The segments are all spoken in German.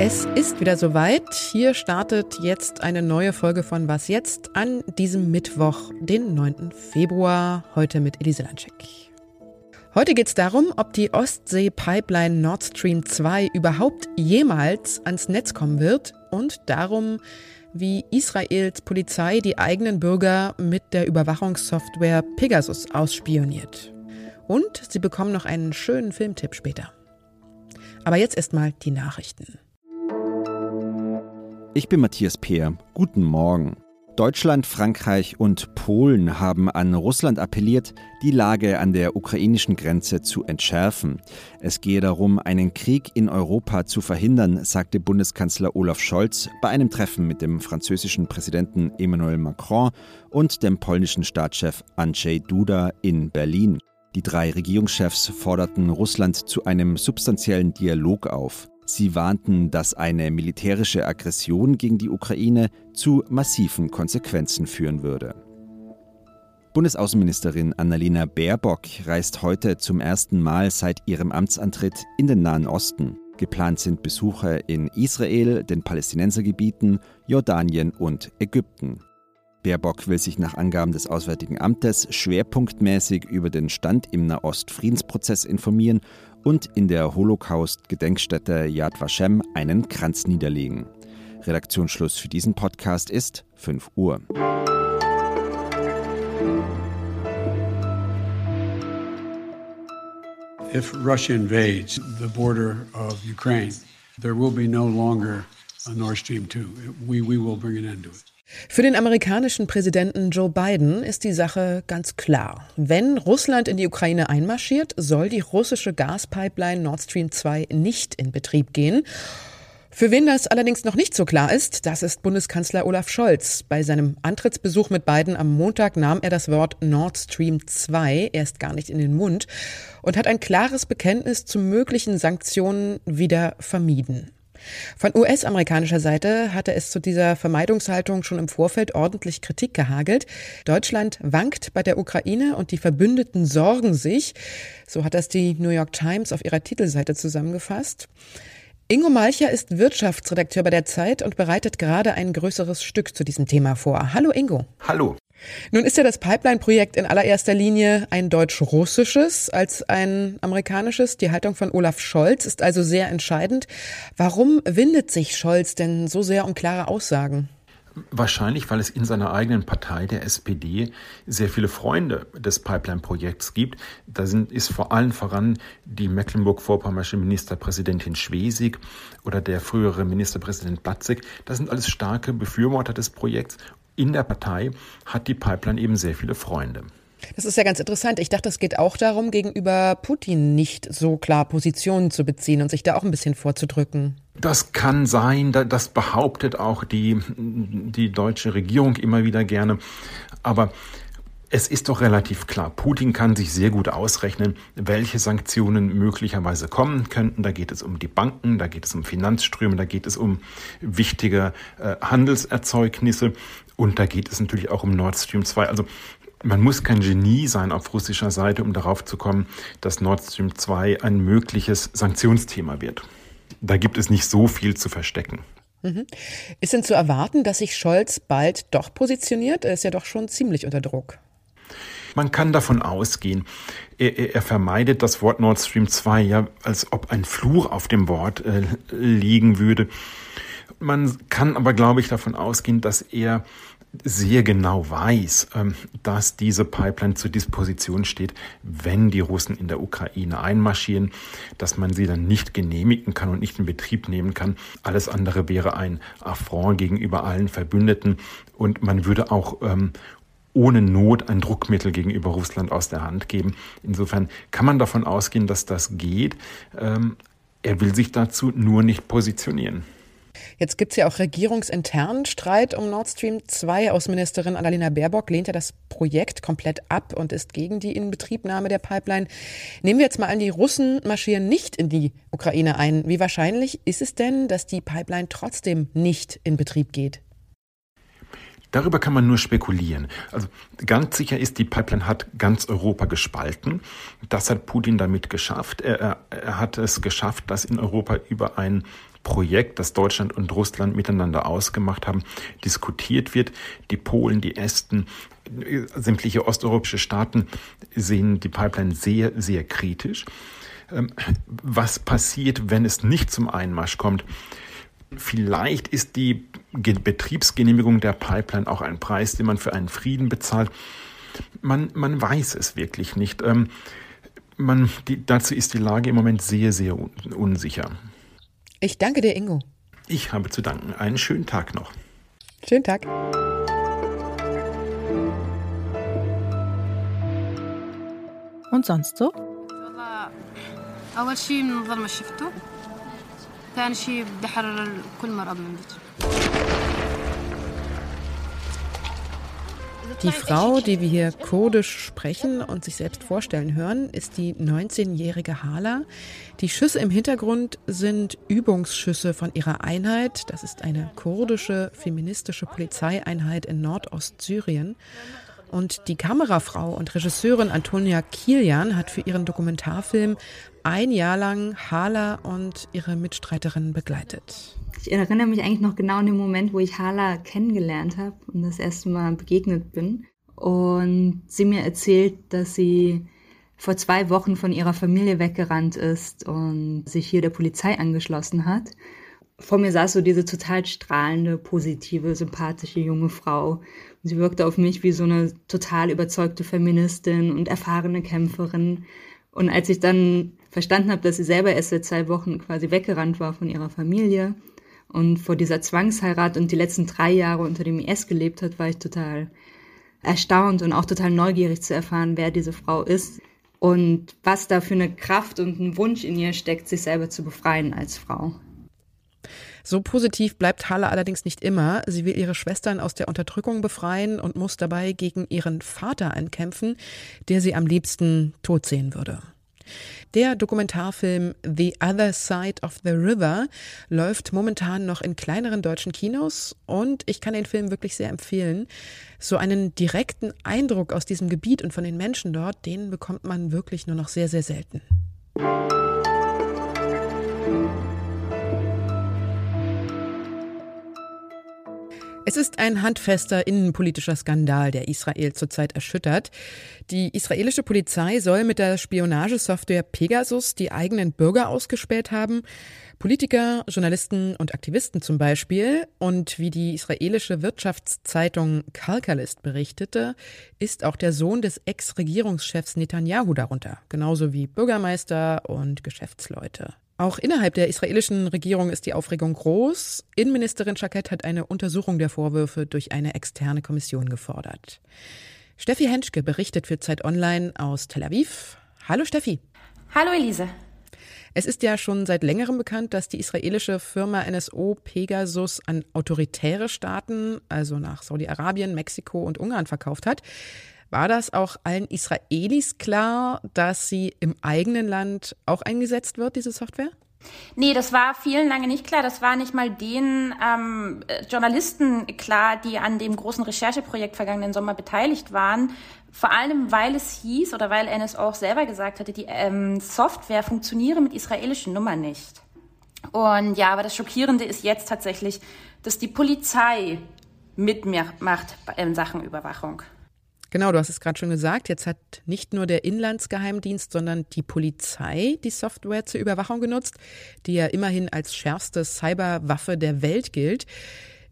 Es ist wieder soweit. Hier startet jetzt eine neue Folge von Was jetzt an diesem Mittwoch, den 9. Februar, heute mit Elise Lanschek. Heute geht es darum, ob die Ostsee-Pipeline Nord Stream 2 überhaupt jemals ans Netz kommen wird und darum, wie Israels Polizei die eigenen Bürger mit der Überwachungssoftware Pegasus ausspioniert. Und sie bekommen noch einen schönen Filmtipp später. Aber jetzt erstmal die Nachrichten. Ich bin Matthias Peer. Guten Morgen. Deutschland, Frankreich und Polen haben an Russland appelliert, die Lage an der ukrainischen Grenze zu entschärfen. Es gehe darum, einen Krieg in Europa zu verhindern, sagte Bundeskanzler Olaf Scholz bei einem Treffen mit dem französischen Präsidenten Emmanuel Macron und dem polnischen Staatschef Andrzej Duda in Berlin. Die drei Regierungschefs forderten Russland zu einem substanziellen Dialog auf. Sie warnten, dass eine militärische Aggression gegen die Ukraine zu massiven Konsequenzen führen würde. Bundesaußenministerin Annalena Baerbock reist heute zum ersten Mal seit ihrem Amtsantritt in den Nahen Osten. Geplant sind Besuche in Israel, den Palästinensergebieten, Jordanien und Ägypten. Baerbock will sich nach Angaben des Auswärtigen Amtes schwerpunktmäßig über den Stand im Nahost-Friedensprozess informieren und in der Holocaust-Gedenkstätte Yad Vashem einen Kranz niederlegen. Redaktionsschluss für diesen Podcast ist 5 Uhr. If Russia invades the border of Ukraine, there will be no longer a Nord Stream 2. We, we will bring an end to it. Für den amerikanischen Präsidenten Joe Biden ist die Sache ganz klar. Wenn Russland in die Ukraine einmarschiert, soll die russische Gaspipeline Nord Stream 2 nicht in Betrieb gehen. Für wen das allerdings noch nicht so klar ist, das ist Bundeskanzler Olaf Scholz. Bei seinem Antrittsbesuch mit Biden am Montag nahm er das Wort Nord Stream 2 erst gar nicht in den Mund und hat ein klares Bekenntnis zu möglichen Sanktionen wieder vermieden. Von US-amerikanischer Seite hatte es zu dieser Vermeidungshaltung schon im Vorfeld ordentlich Kritik gehagelt. Deutschland wankt bei der Ukraine und die Verbündeten sorgen sich. So hat das die New York Times auf ihrer Titelseite zusammengefasst. Ingo Malcher ist Wirtschaftsredakteur bei der Zeit und bereitet gerade ein größeres Stück zu diesem Thema vor. Hallo Ingo. Hallo. Nun ist ja das Pipeline-Projekt in allererster Linie ein deutsch-russisches als ein amerikanisches. Die Haltung von Olaf Scholz ist also sehr entscheidend. Warum windet sich Scholz denn so sehr um klare Aussagen? Wahrscheinlich, weil es in seiner eigenen Partei, der SPD, sehr viele Freunde des Pipeline-Projekts gibt. Da sind, ist vor allen voran die Mecklenburg-Vorpommersche Ministerpräsidentin Schwesig oder der frühere Ministerpräsident Platzig. Das sind alles starke Befürworter des Projekts in der Partei hat die Pipeline eben sehr viele Freunde. Das ist ja ganz interessant. Ich dachte, es geht auch darum, gegenüber Putin nicht so klar Positionen zu beziehen und sich da auch ein bisschen vorzudrücken. Das kann sein, das behauptet auch die, die deutsche Regierung immer wieder gerne. Aber es ist doch relativ klar, Putin kann sich sehr gut ausrechnen, welche Sanktionen möglicherweise kommen könnten. Da geht es um die Banken, da geht es um Finanzströme, da geht es um wichtige äh, Handelserzeugnisse und da geht es natürlich auch um Nord Stream 2. Also man muss kein Genie sein auf russischer Seite, um darauf zu kommen, dass Nord Stream 2 ein mögliches Sanktionsthema wird. Da gibt es nicht so viel zu verstecken. Mhm. Ist denn zu erwarten, dass sich Scholz bald doch positioniert? Er ist ja doch schon ziemlich unter Druck. Man kann davon ausgehen, er, er, vermeidet das Wort Nord Stream 2 ja, als ob ein Fluch auf dem Wort äh, liegen würde. Man kann aber, glaube ich, davon ausgehen, dass er sehr genau weiß, ähm, dass diese Pipeline zur Disposition steht, wenn die Russen in der Ukraine einmarschieren, dass man sie dann nicht genehmigen kann und nicht in Betrieb nehmen kann. Alles andere wäre ein Affront gegenüber allen Verbündeten und man würde auch ähm, ohne Not ein Druckmittel gegenüber Russland aus der Hand geben. Insofern kann man davon ausgehen, dass das geht. Ähm, er will sich dazu nur nicht positionieren. Jetzt gibt es ja auch regierungsinternen Streit um Nord Stream 2. Außenministerin Annalena Baerbock lehnt ja das Projekt komplett ab und ist gegen die Inbetriebnahme der Pipeline. Nehmen wir jetzt mal an, die Russen marschieren nicht in die Ukraine ein. Wie wahrscheinlich ist es denn, dass die Pipeline trotzdem nicht in Betrieb geht? Darüber kann man nur spekulieren. Also ganz sicher ist, die Pipeline hat ganz Europa gespalten. Das hat Putin damit geschafft. Er, er hat es geschafft, dass in Europa über ein Projekt, das Deutschland und Russland miteinander ausgemacht haben, diskutiert wird. Die Polen, die Esten, sämtliche osteuropäische Staaten sehen die Pipeline sehr, sehr kritisch. Ähm, was passiert, wenn es nicht zum Einmarsch kommt? Vielleicht ist die Betriebsgenehmigung der Pipeline auch ein Preis, den man für einen Frieden bezahlt. Man, man weiß es wirklich nicht. Ähm, man, die, dazu ist die Lage im Moment sehr, sehr un, unsicher. Ich danke dir, Ingo. Ich habe zu danken. Einen schönen Tag noch. Schönen Tag. Und sonst so? أول شيء منظمة شفته ثاني شيء بدي أحرر كل مرة من die Frau, die wir hier kurdisch sprechen und sich selbst vorstellen hören, ist die 19-jährige Hala. Die Schüsse im Hintergrund sind Übungsschüsse von ihrer Einheit. Das ist eine kurdische feministische Polizeieinheit in Nordostsyrien. Und die Kamerafrau und Regisseurin Antonia Kilian hat für ihren Dokumentarfilm ein Jahr lang Hala und ihre Mitstreiterinnen begleitet. Ich erinnere mich eigentlich noch genau an den Moment, wo ich Hala kennengelernt habe und das erste Mal begegnet bin. Und sie mir erzählt, dass sie vor zwei Wochen von ihrer Familie weggerannt ist und sich hier der Polizei angeschlossen hat. Vor mir saß so diese total strahlende, positive, sympathische junge Frau, Sie wirkte auf mich wie so eine total überzeugte Feministin und erfahrene Kämpferin. Und als ich dann verstanden habe, dass sie selber erst seit zwei Wochen quasi weggerannt war von ihrer Familie und vor dieser Zwangsheirat und die letzten drei Jahre unter dem IS gelebt hat, war ich total erstaunt und auch total neugierig zu erfahren, wer diese Frau ist und was da für eine Kraft und ein Wunsch in ihr steckt, sich selber zu befreien als Frau. So positiv bleibt Halle allerdings nicht immer. Sie will ihre Schwestern aus der Unterdrückung befreien und muss dabei gegen ihren Vater ankämpfen, der sie am liebsten tot sehen würde. Der Dokumentarfilm The Other Side of the River läuft momentan noch in kleineren deutschen Kinos und ich kann den Film wirklich sehr empfehlen. So einen direkten Eindruck aus diesem Gebiet und von den Menschen dort, den bekommt man wirklich nur noch sehr, sehr selten. Es ist ein handfester innenpolitischer Skandal, der Israel zurzeit erschüttert. Die israelische Polizei soll mit der Spionagesoftware Pegasus die eigenen Bürger ausgespäht haben. Politiker, Journalisten und Aktivisten zum Beispiel. Und wie die israelische Wirtschaftszeitung Kalkalist berichtete, ist auch der Sohn des Ex-Regierungschefs Netanyahu darunter, genauso wie Bürgermeister und Geschäftsleute. Auch innerhalb der israelischen Regierung ist die Aufregung groß. Innenministerin Schakett hat eine Untersuchung der Vorwürfe durch eine externe Kommission gefordert. Steffi Henschke berichtet für Zeit Online aus Tel Aviv. Hallo Steffi. Hallo Elise. Es ist ja schon seit längerem bekannt, dass die israelische Firma NSO Pegasus an autoritäre Staaten, also nach Saudi-Arabien, Mexiko und Ungarn verkauft hat. War das auch allen Israelis klar, dass sie im eigenen Land auch eingesetzt wird, diese Software? Nee, das war vielen lange nicht klar. Das war nicht mal den ähm, Journalisten klar, die an dem großen Rechercheprojekt vergangenen Sommer beteiligt waren. Vor allem, weil es hieß oder weil NSO auch selber gesagt hatte, die ähm, Software funktioniere mit israelischen Nummern nicht. Und ja, aber das Schockierende ist jetzt tatsächlich, dass die Polizei mitmacht in Sachen Überwachung. Genau, du hast es gerade schon gesagt. Jetzt hat nicht nur der Inlandsgeheimdienst, sondern die Polizei die Software zur Überwachung genutzt, die ja immerhin als schärfste Cyberwaffe der Welt gilt.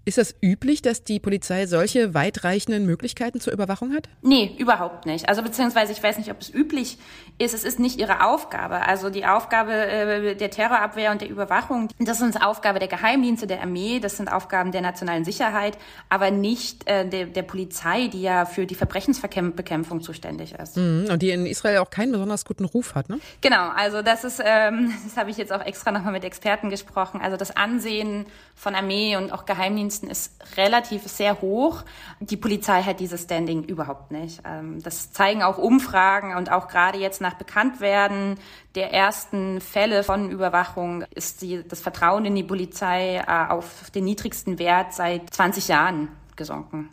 Ist das üblich, dass die Polizei solche weitreichenden Möglichkeiten zur Überwachung hat? Nee, überhaupt nicht. Also beziehungsweise ich weiß nicht, ob es üblich ist. Es ist nicht ihre Aufgabe. Also die Aufgabe äh, der Terrorabwehr und der Überwachung, das ist Aufgabe der Geheimdienste, der Armee, das sind Aufgaben der nationalen Sicherheit, aber nicht äh, der, der Polizei, die ja für die Verbrechensbekämpfung zuständig ist. Mhm, und die in Israel auch keinen besonders guten Ruf hat, ne? Genau, also das ist, ähm, das habe ich jetzt auch extra nochmal mit Experten gesprochen. Also das Ansehen von Armee und auch Geheimdiensten Geheimdiensten ist relativ sehr hoch. Die Polizei hat dieses Standing überhaupt nicht. Ähm, das zeigen auch Umfragen und auch gerade jetzt nach Bekanntwerden der ersten Fälle von Überwachung ist die, das Vertrauen in die Polizei äh, auf den niedrigsten Wert seit 20 Jahren gesunken.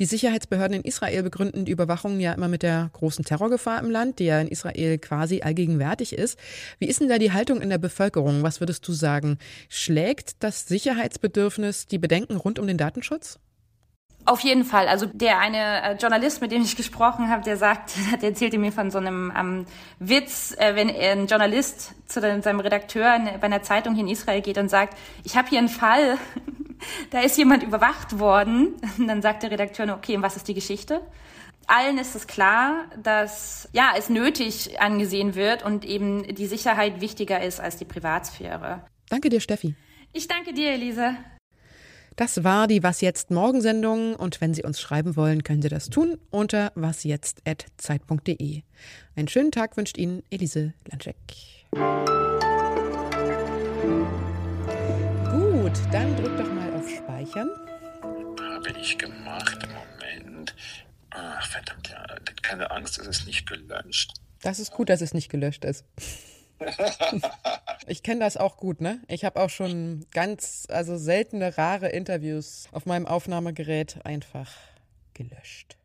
Die Sicherheitsbehörden in Israel begründen die Überwachung ja immer mit der großen Terrorgefahr im Land, die ja in Israel quasi allgegenwärtig ist. Wie ist denn da die Haltung in der Bevölkerung? Was würdest du sagen? Schlägt das Sicherheitsbedürfnis die Bedenken rund um den Datenschutz? Auf jeden Fall. Also der eine äh, Journalist, mit dem ich gesprochen habe, der sagt, der erzählte mir von so einem ähm, Witz, äh, wenn ein Journalist zu seinem Redakteur bei einer Zeitung hier in Israel geht und sagt, ich habe hier einen Fall, da ist jemand überwacht worden. Und dann sagt der Redakteur, okay, und was ist die Geschichte? Allen ist es klar, dass ja es nötig angesehen wird und eben die Sicherheit wichtiger ist als die Privatsphäre. Danke dir, Steffi. Ich danke dir, Elise. Das war die Was jetzt Morgensendung und wenn Sie uns schreiben wollen, können Sie das tun unter wasjetzt@zeit.de. Einen schönen Tag wünscht Ihnen Elise Lanschek. Gut, dann drück doch mal Speichern. Habe ich gemacht. Moment. Ach, verdammt, ja. Keine Angst, es ist nicht gelöscht. Das ist gut, dass es nicht gelöscht ist. ich kenne das auch gut, ne? Ich habe auch schon ganz, also seltene, rare Interviews auf meinem Aufnahmegerät einfach gelöscht.